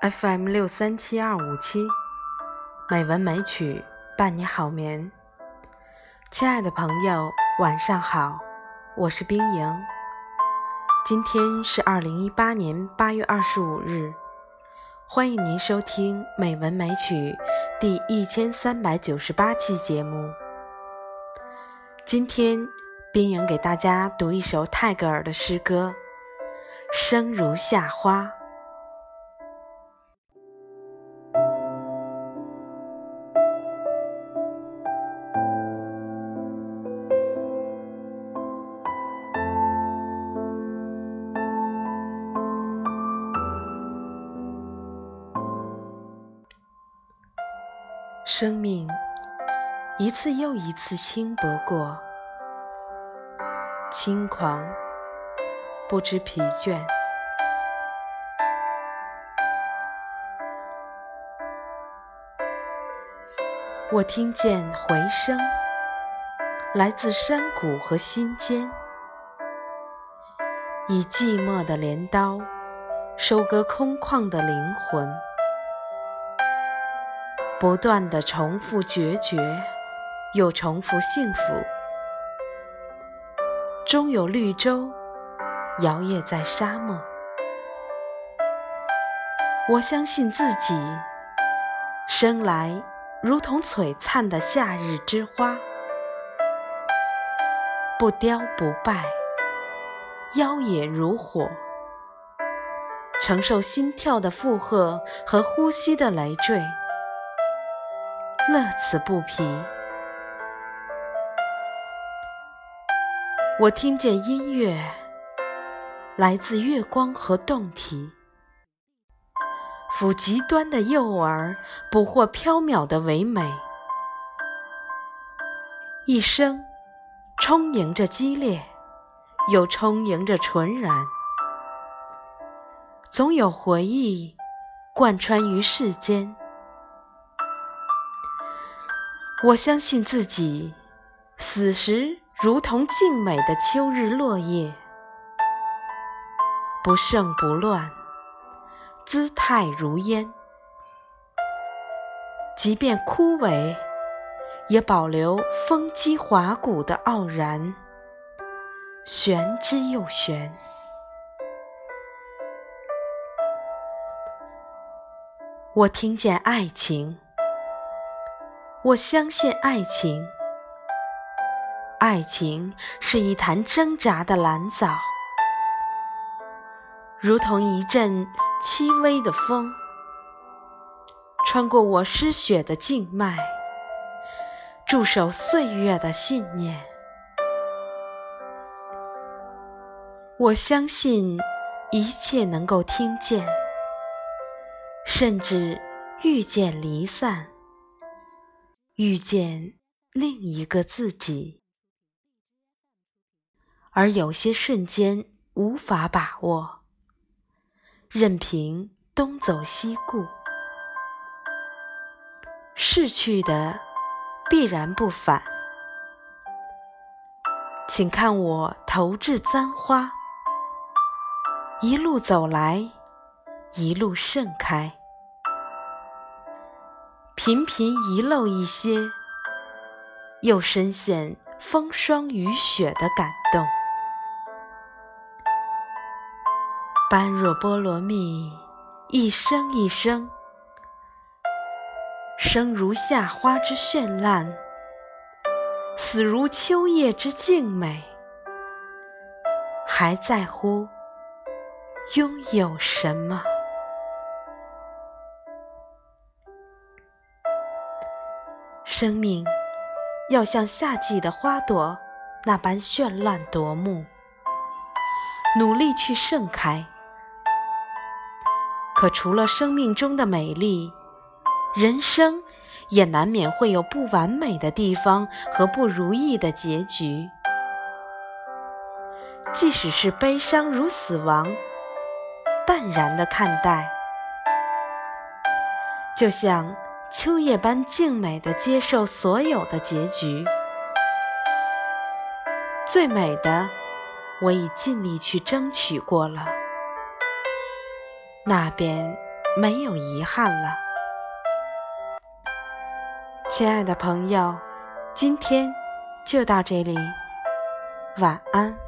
FM 六三七二五七，美文美曲伴你好眠。亲爱的朋友，晚上好，我是冰莹。今天是二零一八年八月二十五日，欢迎您收听《美文美曲》第一千三百九十八期节目。今天，冰莹给大家读一首泰戈尔的诗歌《生如夏花》。生命一次又一次轻薄过，轻狂，不知疲倦。我听见回声，来自山谷和心间，以寂寞的镰刀收割空旷的灵魂。不断的重复决绝，又重复幸福，终有绿洲摇曳在沙漠。我相信自己生来如同璀璨的夏日之花，不凋不败，妖冶如火，承受心跳的负荷和呼吸的累赘。乐此不疲。我听见音乐，来自月光和洞体，抚极端的诱饵，捕获缥缈的唯美。一生充盈着激烈，又充盈着纯然，总有回忆贯穿于世间。我相信自己，死时如同静美的秋日落叶，不盛不乱，姿态如烟。即便枯萎，也保留风肌华骨的傲然，玄之又玄。我听见爱情。我相信爱情，爱情是一潭挣扎的蓝藻，如同一阵轻微的风，穿过我失血的静脉，驻守岁月的信念。我相信一切能够听见，甚至遇见离散。遇见另一个自己，而有些瞬间无法把握，任凭东走西顾，逝去的必然不返。请看我投掷簪花，一路走来，一路盛开。频频遗漏一些，又深陷风霜雨雪的感动。般若波罗蜜，一生一生，生如夏花之绚烂，死如秋叶之静美，还在乎拥有什么？生命要像夏季的花朵那般绚烂夺目，努力去盛开。可除了生命中的美丽，人生也难免会有不完美的地方和不如意的结局。即使是悲伤如死亡，淡然的看待，就像。秋叶般静美的接受所有的结局，最美的我已尽力去争取过了，那便没有遗憾了。亲爱的朋友，今天就到这里，晚安。